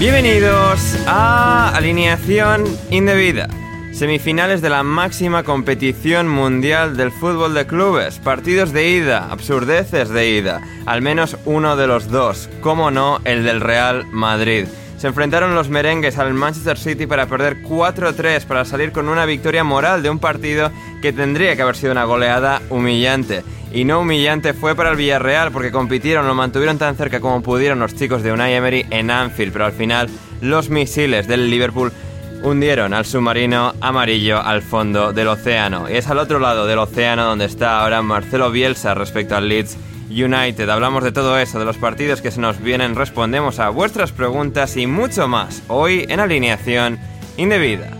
Bienvenidos a Alineación Indebida. Semifinales de la máxima competición mundial del fútbol de clubes. Partidos de ida, absurdeces de ida. Al menos uno de los dos. Como no, el del Real Madrid. Se enfrentaron los merengues al Manchester City para perder 4-3 para salir con una victoria moral de un partido que tendría que haber sido una goleada humillante. Y no humillante fue para el Villarreal porque compitieron, lo mantuvieron tan cerca como pudieron los chicos de Unai Emery en Anfield, pero al final los misiles del Liverpool hundieron al submarino amarillo al fondo del océano. Y es al otro lado del océano donde está ahora Marcelo Bielsa respecto al Leeds United. Hablamos de todo eso, de los partidos que se nos vienen, respondemos a vuestras preguntas y mucho más hoy en alineación indebida.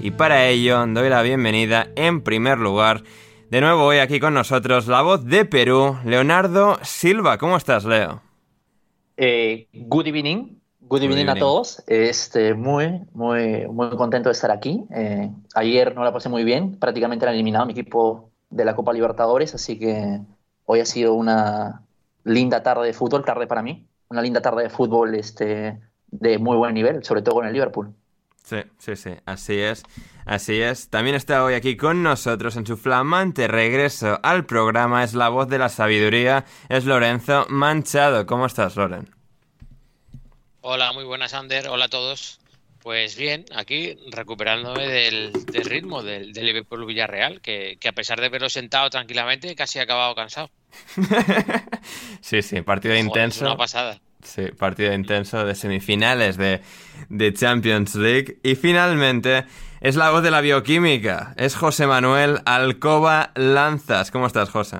Y para ello doy la bienvenida en primer lugar, de nuevo hoy aquí con nosotros, la voz de Perú, Leonardo Silva. ¿Cómo estás, Leo? Eh, good evening. Good evening, a todos. Este, muy, muy, muy contento de estar aquí. Eh, ayer no la pasé muy bien, prácticamente han eliminado mi equipo de la Copa Libertadores, así que hoy ha sido una linda tarde de fútbol, tarde para mí, una linda tarde de fútbol este, de muy buen nivel, sobre todo con el Liverpool. Sí, sí, sí, así es, así es. También está hoy aquí con nosotros en su flamante regreso al programa, es la voz de la sabiduría, es Lorenzo Manchado. ¿Cómo estás, Loren? Hola, muy buenas, Ander. Hola a todos. Pues bien, aquí recuperándome del, ritmo del, Liverpool Villarreal, que, que, a pesar de verlo sentado tranquilamente, casi he acabado cansado. sí, sí, partido Joder, intenso. Es una pasada. Sí, partido intenso de semifinales de, de Champions League. Y finalmente es la voz de la bioquímica. Es José Manuel Alcoba Lanzas. ¿Cómo estás, José?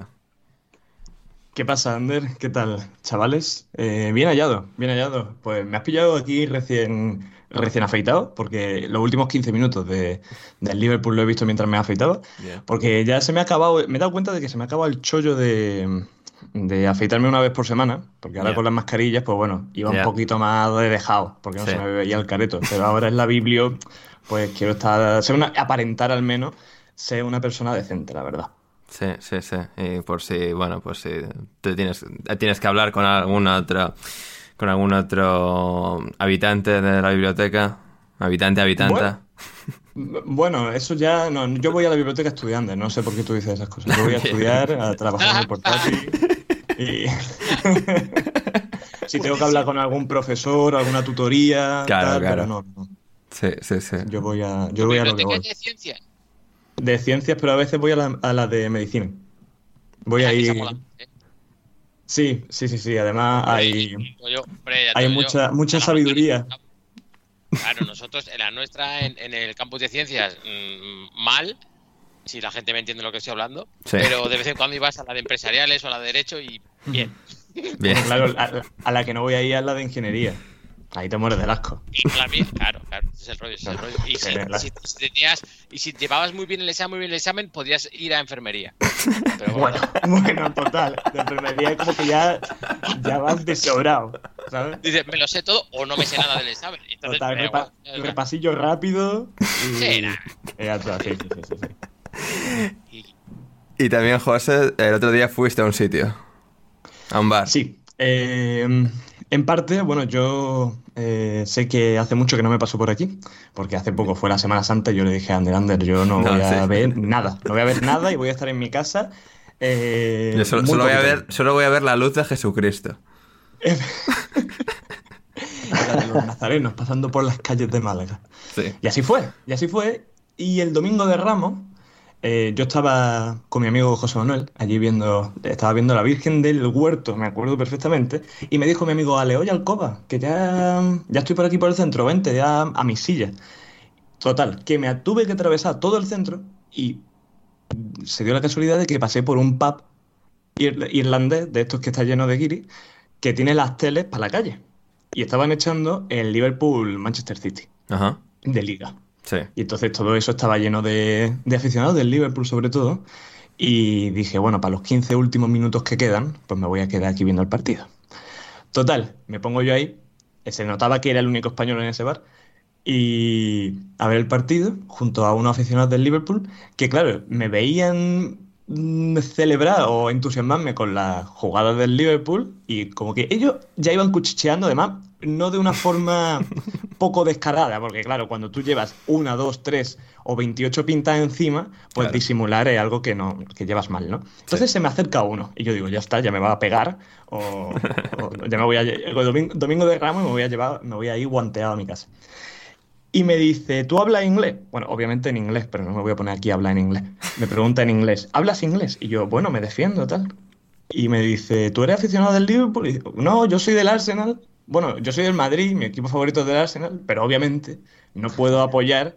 ¿Qué pasa, Ander? ¿Qué tal, chavales? Eh, bien hallado, bien hallado. Pues me has pillado aquí recién, recién afeitado, porque los últimos 15 minutos de, del Liverpool lo he visto mientras me afeitaba. Bien. Porque ya se me ha acabado, me he dado cuenta de que se me ha acabado el chollo de, de afeitarme una vez por semana, porque ahora con las mascarillas, pues bueno, iba un poquito más de dejado, porque no Sí. se me veía el careto. Pero ahora en la biblio, pues quiero estar, ser una, aparentar al menos ser una persona decente, la verdad. Sí, sí, sí. Y por si, bueno, pues si te tienes, tienes que hablar con algún otro, con algún otro habitante de la biblioteca, habitante, habitanta. Bueno, eso ya no, yo voy a la biblioteca estudiando, no sé por qué tú dices esas cosas. Yo voy a estudiar, a trabajar en el portátil y si tengo que hablar con algún profesor, alguna tutoría, Claro, tal, claro. pero no, no. Sí, sí, sí. Yo voy a, yo voy a lo que ¿Biblioteca voy. de ciencia? De ciencias, pero a veces voy a la, a la de medicina. Voy Ah, a que esa ir. mola, ¿eh? Sí, sí, sí, sí. Además hay, yo, hombre, hay mucha, yo. mucha sabiduría. Claro, nosotros en la nuestra, en, el campus de ciencias, mm, mal, si la gente me entiende lo que estoy hablando, pero de vez en cuando ibas a la de empresariales o a la de derecho y bien. bien. Claro, a, la que no voy a ir es la de ingeniería. Ahí te mueres del asco. Y claro, claro, ese es el rollo, ese es el rollo. Y si, tenías, y si llevabas muy bien el examen, muy bien el examen, podías ir a enfermería. Pero bueno. bueno, total. De enfermería es como que ya, ya vas desobrado, ¿sabes? Dices, me lo sé todo o no me sé nada del examen. Entonces, total, repasillo rápido. Y... Sí, sí, sí, sí, Y... y también, José, el otro día fuiste a un sitio. A un bar. Sí. Eh, en parte, bueno, yo eh, sé que hace mucho que no me paso por aquí, porque hace poco fue la Semana Santa y yo le dije a Ander, Ander, yo no, voy a ver nada, no voy a ver nada y voy a estar en mi casa. Eh, yo solo, voy a ver, solo voy a ver la luz de Jesucristo. de los nazarenos pasando por las calles de Málaga. Sí. Y así fue, y así fue. Y el domingo de Ramos, eh, yo estaba con mi amigo José Manuel, allí viendo, estaba viendo la Virgen del Huerto, me acuerdo perfectamente, y me dijo mi amigo, Ale, oye Alcoba, que ya, ya estoy por aquí por el centro, vente ya a mi silla. Total, que me tuve que atravesar todo el centro y se dio la casualidad de que pasé por un pub irlandés, de estos que está lleno de guiris, que tiene las teles para la calle. Y estaban echando el Liverpool-Manchester City, de liga. Y entonces todo eso estaba lleno de, aficionados del Liverpool sobre todo. Y dije, bueno, para los 15 últimos minutos que quedan, pues me voy a quedar aquí viendo el partido. Total, me pongo yo ahí. Se notaba que era el único español en ese bar. Y a ver el partido junto a unos aficionados del Liverpool que, claro, me veían mm, celebrar o entusiasmarme con las jugadas del Liverpool y como que ellos ya iban cuchicheando, además, no de una forma poco descarada, porque claro, cuando tú llevas una, dos, tres o 28 pintas encima, pues disimular es algo que no que llevas mal, ¿no? Entonces se me acerca uno y yo digo, ya está, ya me va a pegar o, ya me voy a domingo, domingo de Ramos y me voy a llevar, me voy a ir guanteado a mi casa. Y me dice, ¿tú hablas inglés? Bueno, obviamente en inglés, pero no me voy a poner aquí a hablar en inglés. Me pregunta en inglés, ¿hablas inglés? Y yo, bueno, me defiendo, tal. Y me dice, ¿tú eres aficionado del Liverpool? Y digo, no, yo soy del Arsenal bueno, yo soy del Madrid, mi equipo favorito es del Arsenal, pero obviamente no puedo apoyar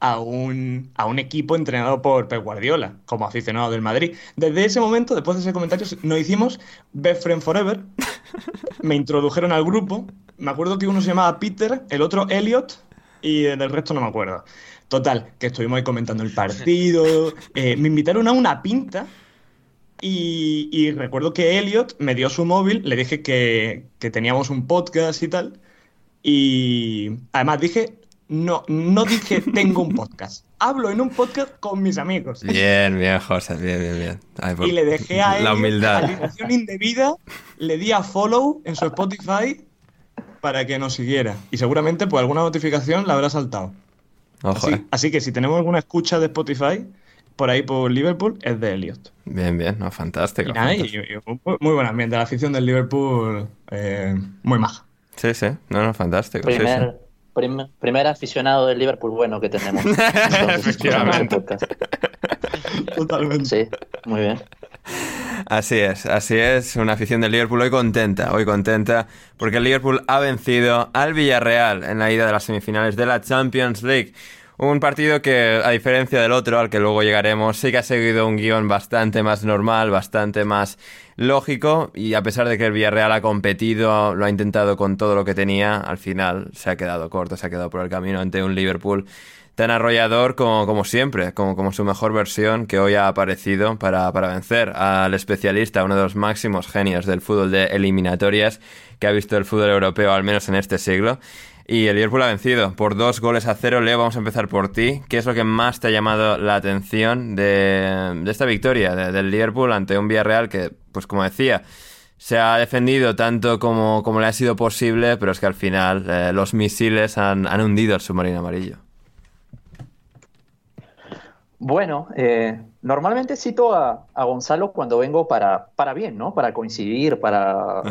a un, a un equipo entrenado por Pep Guardiola, como aficionado del Madrid. Desde ese momento, después de ese comentario, nos hicimos Best Friend Forever. Me introdujeron al grupo. Me acuerdo que uno se llamaba Peter, el otro Elliot, y del resto no me acuerdo. Total, que estuvimos ahí comentando el partido. Eh, me invitaron a una pinta y, recuerdo que Elliot me dio su móvil, le dije que, teníamos un podcast y tal. Y además dije, no, no dije tengo un podcast. Hablo en un podcast con mis amigos. Bien, bien, José, bien, bien, bien. y le dejé a él la humildad. indebida, le di a follow en su Spotify para que nos siguiera. Y seguramente pues alguna notificación la habrá saltado. Ojo, así, eh. así que si tenemos alguna escucha de Spotify, por ahí por Liverpool es de Elliot. Bien, bien, no, fantástico. muy buen ambiente, la afición del Liverpool eh, muy maja. Sí, sí, no, no, fantástico. primer aficionado del Liverpool bueno que tenemos. Efectivamente. Totalmente. Sí, muy bien. Así es, así es, una afición del Liverpool hoy contenta, hoy contenta, porque el Liverpool ha vencido al Villarreal en la ida de las semifinales de la Champions League. Un partido que, a diferencia del otro, al que luego llegaremos, sí que ha seguido un guion bastante más normal, bastante más lógico, y a pesar de que el Villarreal ha competido, lo ha intentado con todo lo que tenía, al final se ha quedado corto, se ha quedado por el camino ante un Liverpool tan arrollador como, como siempre, como, como su mejor versión que hoy ha aparecido para, para vencer al especialista, uno de los máximos genios del fútbol de eliminatorias que ha visto el fútbol europeo, al menos en este siglo. Y el Liverpool ha vencido por dos goles a cero. Leo, vamos a empezar por ti. ¿Qué es lo que más te ha llamado la atención de, esta victoria del Liverpool ante un Villarreal que, pues como decía, se ha defendido tanto como, como le ha sido posible, pero es que al final eh, los misiles han, hundido al submarino amarillo? Bueno, eh, normalmente cito a, Gonzalo cuando vengo para, para bien, ¿no? Para coincidir, para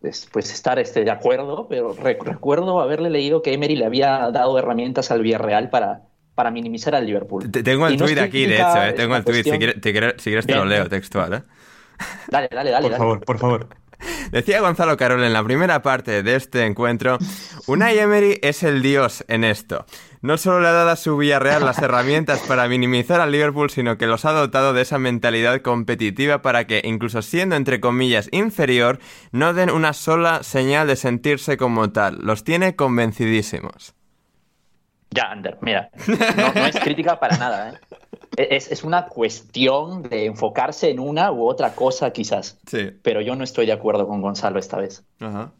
pues estar este, de acuerdo, pero recuerdo haberle leído que Emery le había dado herramientas al Villarreal para, para minimizar al Liverpool. tengo el tweet aquí, de hecho, ¿eh? tengo el tweet, si quieres, te, lo leo textual. ¿eh? Dale, dale, dale. Por favor, por favor. Decía Gonzalo Carol en la primera parte de este encuentro, Unai Emery es el dios en esto. No solo le ha dado a su Villarreal las herramientas para minimizar al Liverpool, sino que los ha dotado de esa mentalidad competitiva para que, incluso siendo entre comillas inferior, no den una sola señal de sentirse como tal. Los tiene convencidísimos. Ya, Ander, mira, no, es crítica para nada. ¿eh? Es, una cuestión de enfocarse en una u otra cosa, quizás. Sí. Pero yo no estoy de acuerdo con Gonzalo esta vez.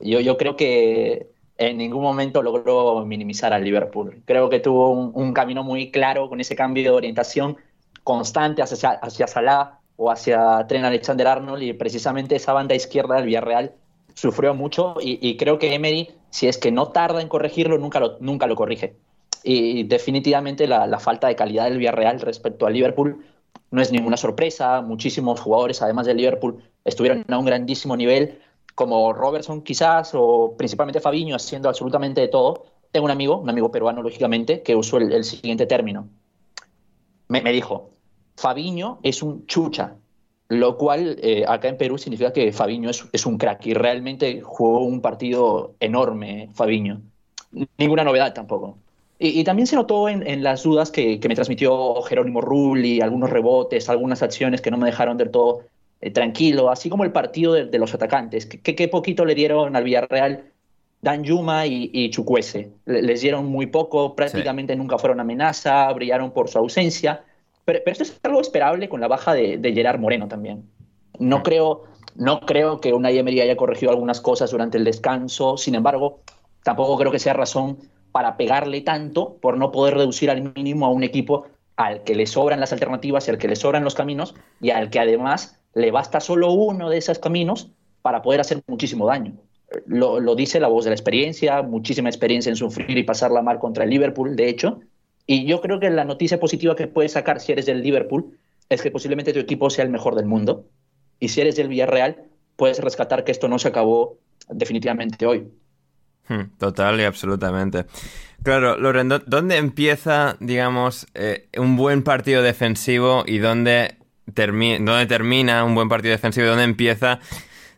Yo, yo creo que en ningún momento logró minimizar al Liverpool. Creo que tuvo un, camino muy claro con ese cambio de orientación constante hacia, hacia Salah o hacia Tren Alexander Arnold y precisamente esa banda izquierda del Villarreal sufrió mucho y, creo que Emery, si es que no tarda en corregirlo, nunca lo, nunca lo corrige. Y definitivamente la, falta de calidad del Villarreal respecto al Liverpool no es ninguna sorpresa. Muchísimos jugadores, además del Liverpool, estuvieron a un grandísimo nivel, como Robertson quizás, o principalmente Fabiño, haciendo absolutamente de todo. Tengo un amigo, un amigo peruano, lógicamente, que usó el, siguiente término. Me, dijo, Fabiño es un chucha, lo cual eh, acá en Perú significa que Fabiño es, es, un crack y realmente jugó un partido enorme, Fabiño. Ninguna novedad tampoco. Y, también se notó en, las dudas que, me transmitió Jerónimo Rulli, algunos rebotes, algunas acciones que no me dejaron del todo eh, tranquilo, así como el partido de, los atacantes, que, poquito le dieron al Villarreal Dan Yuma y, y Chukwese. Les dieron muy poco, prácticamente nunca fueron amenaza, brillaron por su ausencia. Pero, esto es algo esperable con la baja de, de Gerard Moreno también. No creo, no creo que una Emery haya corregido algunas cosas durante el descanso, sin embargo, tampoco creo que sea razón para pegarle tanto por no poder reducir al mínimo a un equipo al que le sobran las alternativas y al que le sobran los caminos y al que además le basta solo uno de esos caminos para poder hacer muchísimo daño. Lo, dice la voz de la experiencia, muchísima experiencia en sufrir y pasarla mal contra el Liverpool, de hecho. Y yo creo que la noticia positiva que puedes sacar si eres del Liverpool es que posiblemente tu equipo sea el mejor del mundo. Y si eres del Villarreal, puedes rescatar que esto no se acabó definitivamente hoy. Hmm, total y absolutamente. Claro, Loren, ¿dónde empieza, digamos, eh, un buen partido defensivo y dónde, dónde, termina un buen partido defensivo y dónde empieza,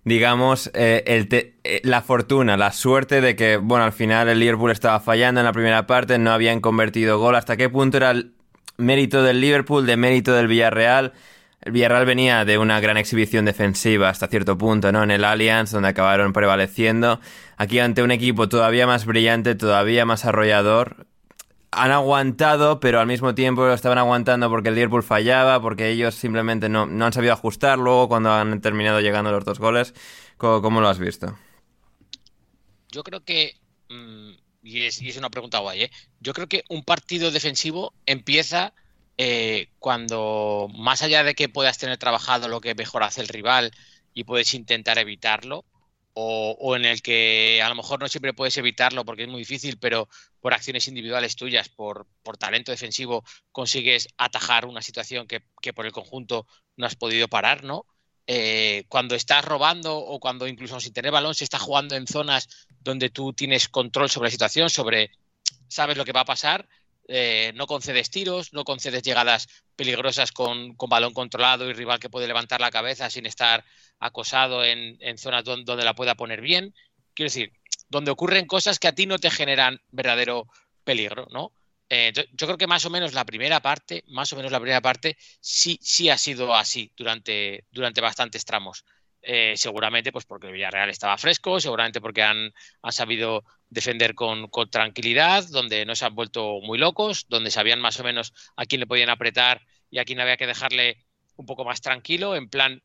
digamos, eh, el eh, la fortuna, la suerte de que, bueno, al final el Liverpool estaba fallando en la primera parte, no habían convertido gol. ¿Hasta qué punto era el mérito del Liverpool, de mérito del Villarreal? El Villarreal venía de una gran exhibición defensiva hasta cierto punto, ¿no? En el Allianz, donde acabaron prevaleciendo. Aquí ante un equipo todavía más brillante, todavía más arrollador. Han aguantado, pero al mismo tiempo lo estaban aguantando porque el Liverpool fallaba, porque ellos simplemente no, han sabido ajustar luego cuando han terminado llegando los dos goles. ¿Cómo, lo has visto? Yo creo que, mm, y, es, y es una pregunta guay, ¿eh? yo creo que un partido defensivo empieza eh, cuando más allá de que puedas tener trabajado lo que mejor hace el rival y puedes intentar evitarlo, o, en el que a lo mejor no siempre puedes evitarlo porque es muy difícil, pero por acciones individuales tuyas, por, talento defensivo, consigues atajar una situación que, por el conjunto no has podido parar, ¿no? Eh, cuando estás robando o cuando incluso sin tener balón se está jugando en zonas donde tú tienes control sobre la situación, sobre sabes lo que va a pasar, eh, no concedes tiros, no concedes llegadas peligrosas con, balón controlado y rival que puede levantar la cabeza sin estar acosado en, zonas donde, la pueda poner bien. Quiero decir, donde ocurren cosas que a ti no te generan verdadero peligro, ¿no? Eh, yo, creo que más o menos la primera parte, más o menos la primera parte, sí, sí ha sido así durante, durante bastantes tramos. Eh, seguramente pues porque el Villarreal estaba fresco, seguramente porque han, sabido defender con, tranquilidad, donde no se han vuelto muy locos, donde sabían más o menos a quién le podían apretar y a quién había que dejarle un poco más tranquilo, en plan,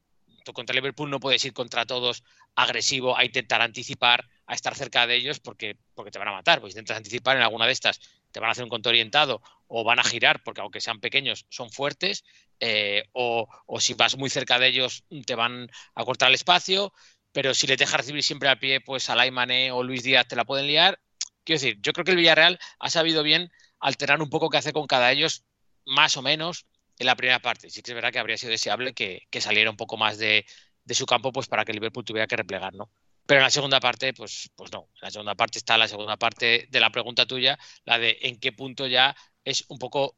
contra Liverpool no puedes ir contra todos agresivo a intentar anticipar, a estar cerca de ellos porque, porque te van a matar, pues intentas anticipar en alguna de estas, te van a hacer un conto orientado o van a girar, porque aunque sean pequeños, son fuertes, eh, o, si vas muy cerca de ellos te van a cortar el espacio, pero si les dejas recibir siempre al pie, pues Alay Mané o Luis Díaz te la pueden liar. Quiero decir, yo creo que el Villarreal ha sabido bien alterar un poco qué hace con cada de ellos, más o menos, en la primera parte. Sí que es verdad que habría sido deseable que, saliera un poco más de, su campo pues para que Liverpool tuviera que replegar, ¿no? Pero en la segunda parte, pues, pues no. En la segunda parte está la segunda parte de la pregunta tuya, la de en qué punto ya es un poco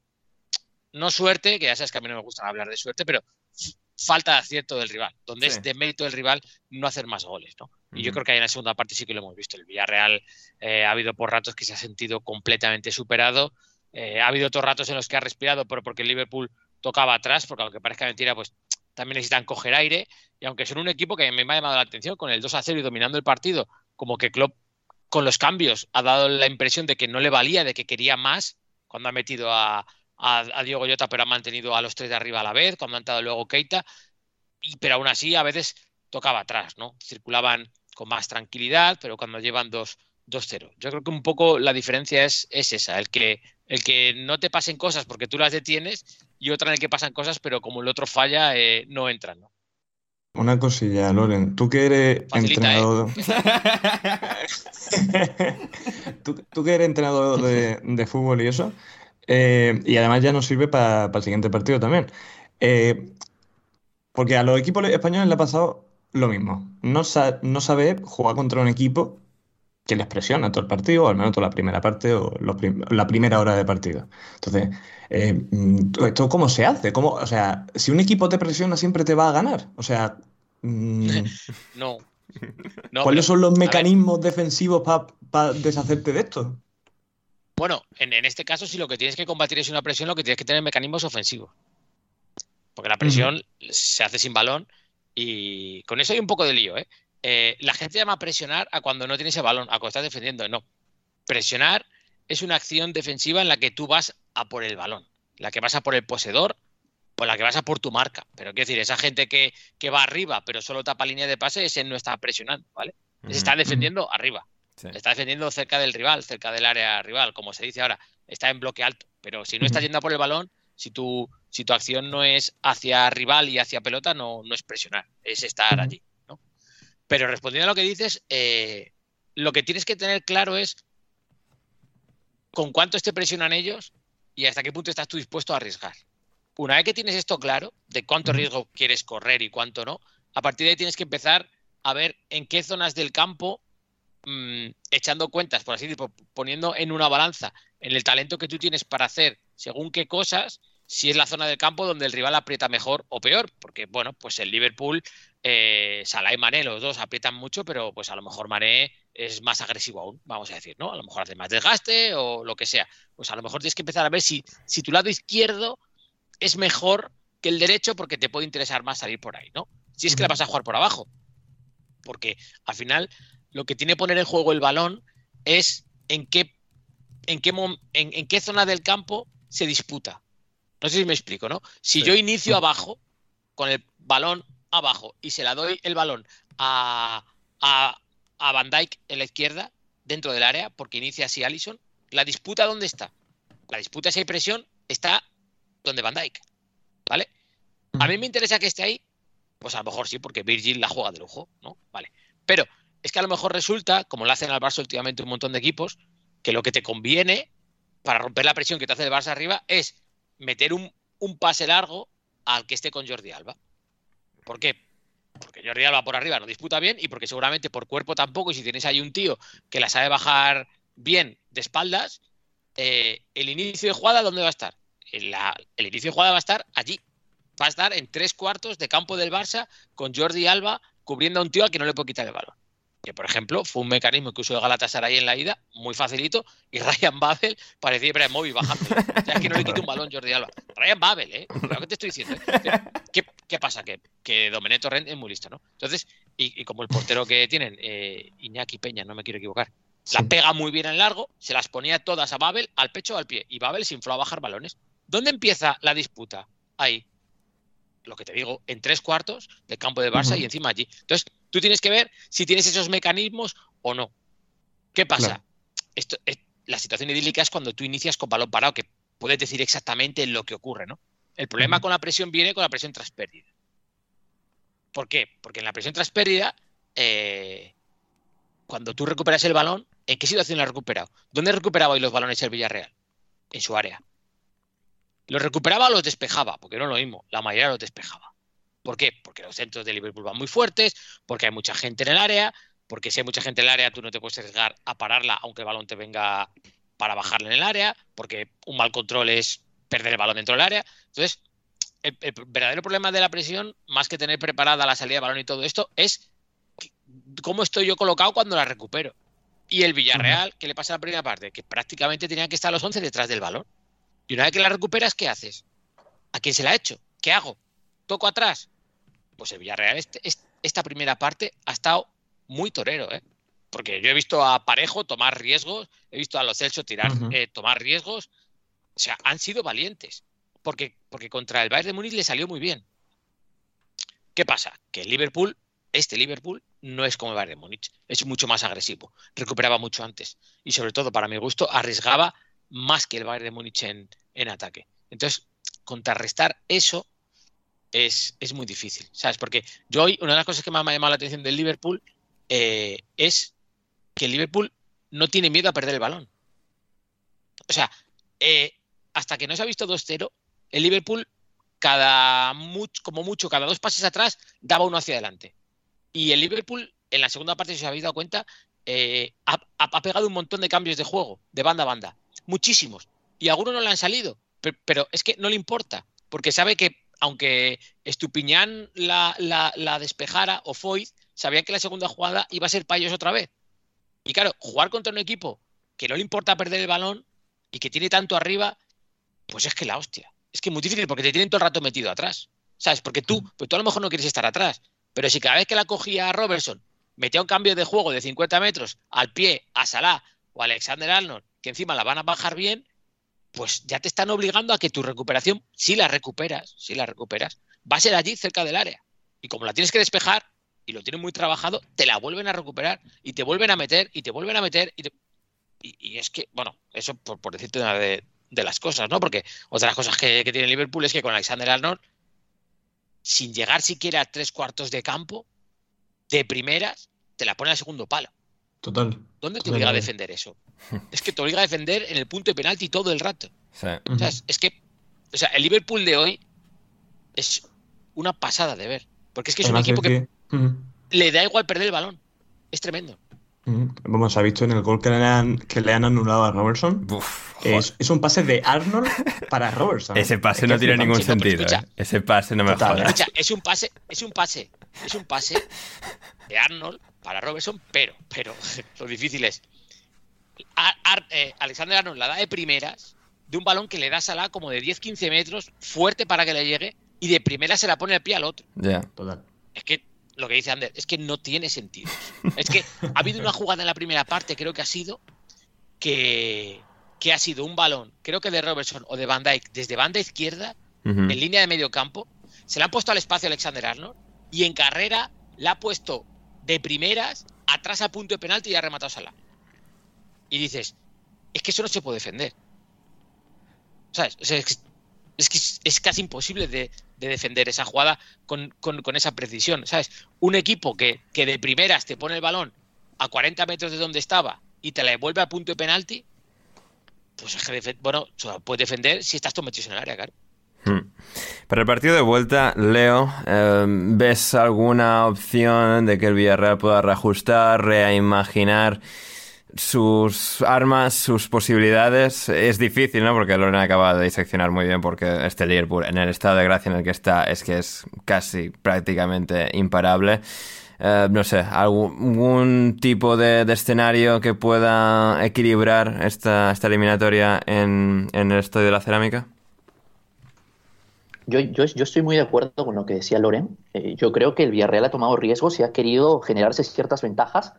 no suerte, que ya sabes que a mí no me gusta hablar de suerte, pero falta de acierto del rival, donde es de mérito del rival no hacer más goles, ¿no? Y yo creo que ahí en la segunda parte sí que lo hemos visto. El Villarreal eh, ha habido por ratos que se ha sentido completamente superado. Eh, ha habido otros ratos en los que ha respirado, pero porque el Liverpool tocaba atrás, porque aunque parezca mentira, pues también necesitan coger aire. Y aunque son un equipo que me ha llamado la atención con el 2 a 0 y dominando el partido, como que Klopp con los cambios ha dado la impresión de que no le valía, de que quería más, cuando ha metido a, a, Diego Llota, pero ha mantenido a los tres de arriba a la vez, cuando ha entrado luego Keita, y, pero aún así a veces tocaba atrás, ¿no? Circulaban con más tranquilidad, pero cuando llevan 2-0. Yo creo que un poco la diferencia es, es esa, el que, el que no te pasen cosas porque tú las detienes y otra en el que pasan cosas, pero como el otro falla, eh, no entran, ¿no? Una cosilla, Loren, tú que eres ¿eh? entrenador. tú, que eres entrenador de, fútbol y eso, eh, y además ya nos sirve para el siguiente partido también. Eh, porque a los equipos españoles le ha pasado lo mismo. No, no sabe jugar contra un equipo que les presiona todo el partido, o al menos toda la primera parte o la primera hora de partido. Entonces, eh, mm, ¿esto cómo se hace? ¿Cómo, o sea, si un equipo te presiona, siempre te va a ganar. O sea, mm, no. ¿Cuáles son los mecanismos defensivos para deshacerte de esto? Bueno, en, este caso, si lo que tienes que combatir es una presión, lo que tienes que tener mecanismos ofensivos. Porque la presión se hace sin balón y con eso hay un poco de lío. ¿eh? ¿Eh? la gente llama presionar a cuando no tienes el balón, a cuando estás defendiendo. No. Presionar es una acción defensiva en la que tú vas a por el balón, la que vas a por el poseedor o la que vas a por tu marca. Pero quiero decir, esa gente que, va arriba pero solo tapa línea de pase, ese no está presionando, ¿vale? está defendiendo arriba. Está defendiendo cerca del rival, cerca del área rival, como se dice ahora. Está en bloque alto. Pero si no estás yendo por el balón, si tu, si tu acción no es hacia rival y hacia pelota, no, no es presionar, es estar allí. Pero respondiendo a lo que dices, eh, lo que tienes que tener claro es con cuánto te presionan ellos y hasta qué punto estás tú dispuesto a arriesgar. Una vez que tienes esto claro, de cuánto riesgo quieres correr y cuánto no, a partir de ahí tienes que empezar a ver en qué zonas del campo Mm, echando cuentas, por así decirlo, poniendo en una balanza en el talento que tú tienes para hacer según qué cosas, si es la zona del campo donde el rival aprieta mejor o peor, porque bueno, pues el Liverpool, eh, Salah y Mané, los dos aprietan mucho, pero pues a lo mejor Mané es más agresivo aún, vamos a decir, ¿no? A lo mejor hace más desgaste o lo que sea. Pues a lo mejor tienes que empezar a ver si, si tu lado izquierdo es mejor que el derecho porque te puede interesar más salir por ahí, ¿no? Si es que la vas a jugar por abajo. Porque al final lo que tiene que poner en juego el balón es en qué, en qué, en, qué zona del campo se disputa. No sé si me explico, ¿no? Si yo inicio abajo, con el balón abajo, y se la doy el balón a, a, a Van Dyke en la izquierda, dentro del área, porque inicia así Allison, ¿la disputa dónde está? La disputa, si hay presión, está donde Van Dyke. ¿Vale? ¿A mí me interesa que esté ahí? Pues a lo mejor sí, porque Virgil la juega de lujo, ¿no? Vale. Pero es que a lo mejor resulta, como lo hacen al Barça últimamente un montón de equipos, que lo que te conviene para romper la presión que te hace el Barça arriba es meter un, pase largo al que esté con Jordi Alba. ¿Por qué? Porque Jordi Alba por arriba no disputa bien y porque seguramente por cuerpo tampoco, y si tienes ahí un tío que la sabe bajar bien de espaldas, eh, el inicio de jugada, ¿dónde va a estar? el inicio de jugada va a estar allí. Va a estar en tres cuartos de campo del Barça con Jordi Alba cubriendo a un tío al que no le puede quitar el balón que por ejemplo fue un mecanismo que usó Galatasaray en la ida, muy facilito, y Ryan Babel parecía Ibrahimovic bajando. O sea, es que no le quita un balón Jordi Alba. Ryan Babel, ¿eh? Lo que te estoy diciendo. ¿eh? ¿Qué, pasa? Que, que Domenech Torrent es muy listo, ¿no? Entonces, y, como el portero que tienen, eh, Iñaki Peña, no me quiero equivocar, la pega muy bien en largo, se las ponía todas a Babel, al pecho o al pie, y Babel se infló a bajar balones. ¿Dónde empieza la disputa? Ahí. Lo que te digo, en tres cuartos del campo de Barça y encima allí. Entonces, Tú tienes que ver si tienes esos mecanismos o no. ¿Qué pasa? Esto, la situación idílica es cuando tú inicias con balón parado, que puedes decir exactamente lo que ocurre, ¿no? El problema con la presión viene con la presión tras pérdida. ¿Por qué? Porque en la presión tras pérdida, eh, cuando tú recuperas el balón, ¿en qué situación lo has recuperado? ¿Dónde recuperaba hoy los balones el Villarreal? En su área. ¿Los recuperaba o los despejaba? Porque no lo mismo, la mayoría los despejaba. ¿Por qué? Porque los centros de Liverpool van muy fuertes, porque hay mucha gente en el área, porque si hay mucha gente en el área tú no te puedes arriesgar a pararla aunque el balón te venga para bajarle en el área, porque un mal control es perder el balón dentro del área. Entonces, el, verdadero problema de la presión, más que tener preparada la salida de balón y todo esto, es cómo estoy yo colocado cuando la recupero. Y el Villarreal, ¿qué le pasa a la primera parte? Que prácticamente tenía que estar los 11 detrás del balón. Y una vez que la recuperas, ¿qué haces? ¿A quién se la ha hecho? ¿Qué hago? ¿Toco atrás? Pues el Villarreal, este, esta primera parte ha estado muy torero, ¿eh? Porque yo he visto a Parejo tomar riesgos, he visto a los Celso tirar, eh, tomar riesgos. O sea, han sido valientes. Porque, porque contra el Bayern de Múnich le salió muy bien. ¿Qué pasa? Que el Liverpool, este Liverpool, no es como el Bayern de Múnich. Es mucho más agresivo. Recuperaba mucho antes. Y sobre todo, para mi gusto, arriesgaba más que el Bayern de Múnich en, en ataque. Entonces, contrarrestar eso es, es, muy difícil, ¿sabes? Porque yo hoy, una de las cosas que más me ha llamado la atención del Liverpool eh, es que el Liverpool no tiene miedo a perder el balón. O sea, eh, hasta que no se ha visto 2-0, el Liverpool, cada como mucho, cada dos pases atrás, daba uno hacia adelante. Y el Liverpool, en la segunda parte, si os habéis dado cuenta, eh, ha, ha, pegado un montón de cambios de juego, de banda a banda. Muchísimos. Y algunos no le han salido. pero es que no le importa, porque sabe que aunque Estupiñán la, la, despejara o Foyt, sabían que la segunda jugada iba a ser para ellos otra vez. Y claro, jugar contra un equipo que no le importa perder el balón y que tiene tanto arriba, pues es que la hostia. Es que es muy difícil porque te tienen todo el rato metido atrás. ¿Sabes? Porque tú, pues tú a lo mejor no quieres estar atrás. Pero si cada vez que la cogía Robertson metía un cambio de juego de 50 metros al pie a Salah o a Alexander Arnold, que encima la van a bajar bien, pues ya te están obligando a que tu recuperación, si la recuperas, si la recuperas, va a ser allí cerca del área. Y como la tienes que despejar y lo tienes muy trabajado, te la vuelven a recuperar y te vuelven a meter y te vuelven a meter. Y, y, es que, bueno, eso por, decirte una de, las cosas, ¿no? Porque otra de las cosas que, que tiene Liverpool es que con Alexander Arnold, sin llegar siquiera a tres cuartos de campo, de primeras, te la pone al segundo palo. Total. ¿Dónde te obliga a defender eso? Es que te obliga a defender en el punto de penalti todo el rato. es que, o sea, el Liverpool de hoy es una pasada de ver. Porque es que es un equipo que, le da igual perder el balón. Es tremendo. Vamos, ha visto en el gol que le han, que le han anulado a Robertson. es, un pase de Arnold para Robertson. Ese pase no tiene ningún sentido. ¿eh? Ese pase no me jodas. es un pase, es un pase, es un pase de Arnold para Robertson, pero, pero lo difícil es. Eh, Alexander Arnold la da de primeras, de un balón que le da a Salah como de 10-15 metros, fuerte para que le llegue, y de primera se la pone el pie al otro. Ya, Es que lo que dice Ander, es que no tiene sentido. Es que ha habido una jugada en la primera parte, creo que ha sido, que, que ha sido un balón, creo que de Robertson o de Van Dyke, desde banda izquierda, en línea de medio campo, se le ha puesto al espacio a Alexander Arnold, y en carrera la ha puesto de primeras, atrás a punto de penalti y ha rematado Salah. Y dices, es que eso no se puede defender. ¿Sabes? es, que es casi imposible de, defender esa jugada con, esa precisión. ¿Sabes? Un equipo que, que, de primeras te pone el balón a 40 metros de donde estaba y te la devuelve a punto de penalti, pues es que, bueno, puede defender si estás tú metido en el área, claro. Hmm. Para el partido de vuelta, Leo, em, ¿ves alguna opción de que el Villarreal pueda reajustar, reimaginar sus armas, sus posibilidades? Es difícil, ¿no? Porque Lorena acaba de diseccionar muy bien porque este Liverpool, en el estado de gracia en el que está, es que es casi prácticamente imparable. Eh, no sé, algún tipo de, escenario que pueda equilibrar esta, esta eliminatoria en, en el Estadio de la Cerámica? Yo, yo, yo, estoy muy de acuerdo con lo que decía Loren. Eh, yo creo que el Villarreal ha tomado riesgos y ha querido generarse ciertas ventajas,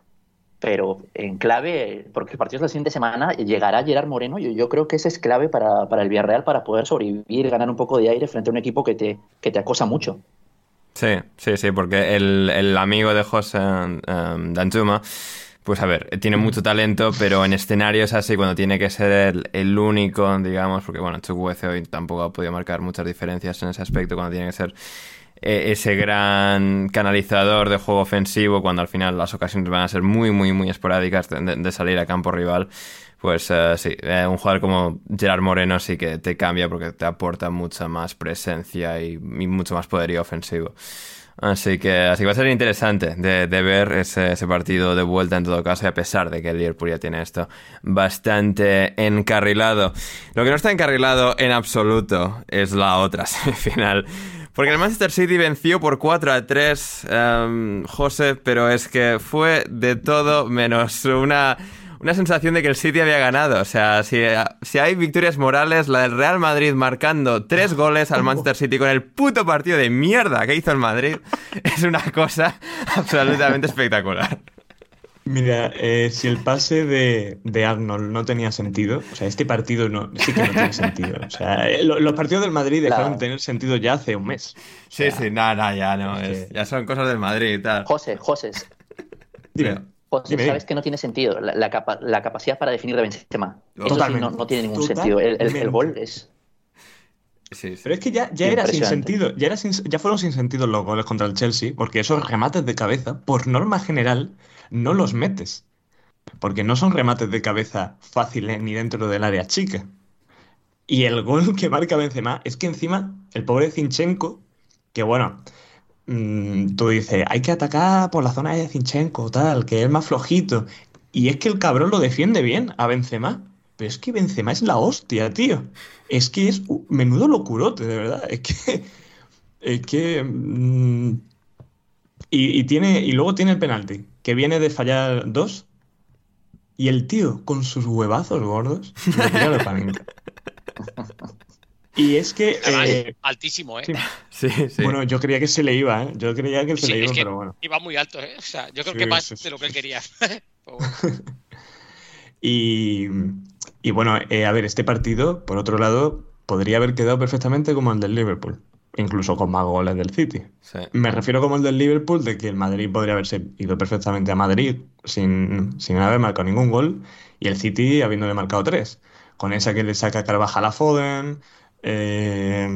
pero en clave, porque el partido es la siguiente semana, llegará Gerard Moreno. Yo, yo creo que ese es clave para, para, el Villarreal para poder sobrevivir, ganar un poco de aire frente a un equipo que te, que te acosa mucho. Sí, sí, sí, porque el, el amigo de José um, pues a ver, tiene mucho talento, pero en escenarios así, cuando tiene que ser el, único, digamos, porque bueno, Chukwueze hoy tampoco ha podido marcar muchas diferencias en ese aspecto, cuando tiene que ser eh, ese gran canalizador de juego ofensivo, cuando al final las ocasiones van a ser muy, muy, muy esporádicas de, salir a campo rival, pues eh, sí, eh, un jugador como Gerard Moreno sí que te cambia porque te aporta mucha más presencia y, y mucho más poderío ofensivo. Así que, así va a ser interesante de, de ver ese, partido de vuelta en todo caso, y a pesar de que el Liverpool ya tiene esto bastante encarrilado. Lo que no está encarrilado en absoluto es la otra semifinal. Porque el Manchester City venció por 4 a 3, um, em, José, pero es que fue de todo menos una una sensación de que el City había ganado. O sea, si, si hay victorias morales, la del Real Madrid marcando tres goles al Manchester City con el puto partido de mierda que hizo el Madrid, es una cosa absolutamente espectacular. Mira, eh, si el pase de, de, Arnold no tenía sentido, o sea, este partido no, sí que no tiene sentido. O sea, eh, los partidos del Madrid dejaron de tener sentido ya hace un mes. sí, sí, nada, ya no, ya son cosas del Madrid y tal. José, José. Dime. José, sabes que no tiene sentido la, la, capa, la, capacidad para definir de Benzema. Eso sí no, no, tiene ningún sentido. El, el, el, gol es. Sí, sí. Pero es que ya, ya era sin sentido, ya, era sin, ya fueron sin sentido los goles contra el Chelsea, porque esos remates de cabeza, por norma general, no los metes. Porque no son remates de cabeza fáciles ni dentro del área chica. Y el gol que marca Benzema es que encima el pobre Zinchenko, que bueno, mmm, tú dices, hay que atacar por la zona de Zinchenko, tal, que es más flojito. Y es que el cabrón lo defiende bien a Benzema. Pero es que Benzema es la hostia, tío. Es que es menudo locurote, de verdad. Es que. Es que. Mmm, y, y, tiene, y luego tiene el penalti, que viene de fallar dos. Y el tío, con sus huevazos gordos, le tira Y es que. Eh, altísimo, ¿eh? Sí. Sí, Bueno, yo creía que se le iba, ¿eh? Yo creía que se le iba, pero bueno. Iba muy alto, ¿eh? O sea, yo creo que más de lo que él quería. y, y, bueno, eh, a ver, este partido, por otro lado, podría haber quedado perfectamente como el del Liverpool incluso con más goles del City. Sí. Me refiero como el del Liverpool, de que el Madrid podría haberse ido perfectamente a Madrid sin, sin haber marcado ningún gol y el City habiéndole marcado tres. Con esa que le saca Carvajal a Foden. Eh,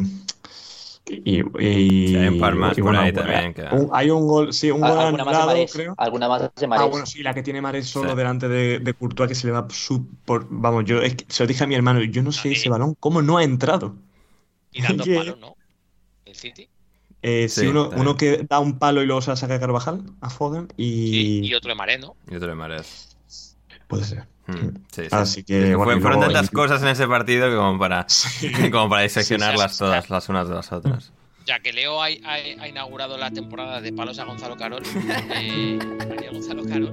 y, y, sí, hay un par más y, bueno, bueno, también. Que... Un, hay un gol, sí, un gol ¿Alguna anulado, más de creo. Alguna más de Mares. Ah, bueno, sí, la que tiene Mares solo Sí. delante de, de Courtois que se le va su- por, vamos, yo es que se lo dije a mi hermano, yo no sé ese balón cómo no ha entrado. Y dando ¿Qué? palos, ¿no? El City. Eh, sí, Sí, uno, también. uno que da un palo y luego se la saca a Carvajal, a Foden, Y, y y otro de Maré, ¿no? Y otro de Mares. puede ser. Mm, sí, sí. Así que, Es que bueno, fueron luego- tantas cosas en ese partido que como para, Sí. como para diseccionarlas Sí, sí, sí. todas las unas de las otras. Ya que Leo ha, ha- ha inaugurado la temporada de palos a Gonzalo Carol. Eh, María Gonzalo Carol.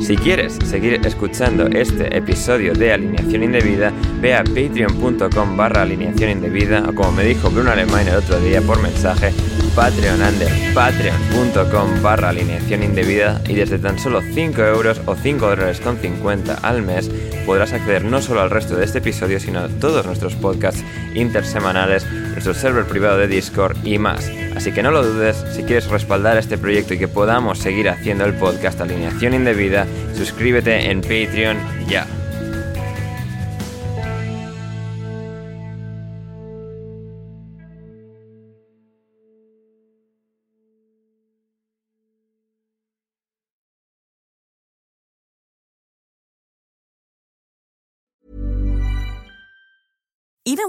Si quieres seguir escuchando este episodio de Alineación Indebida, ve a patreon.com barra alineación indebida o como me dijo Bruno Alemán el otro día por mensaje, patreon under patreon.com barra alineación indebida y desde tan solo 5 euros o 5 dólares con 50 al mes podrás acceder no solo al resto de este episodio sino a todos nuestros podcasts intersemanales, nuestro server privado de Discord y más. Así que no lo dudes, si quieres respaldar este proyecto y que podamos seguir haciendo el podcast Alineación Indebida, suscríbete en Patreon ya.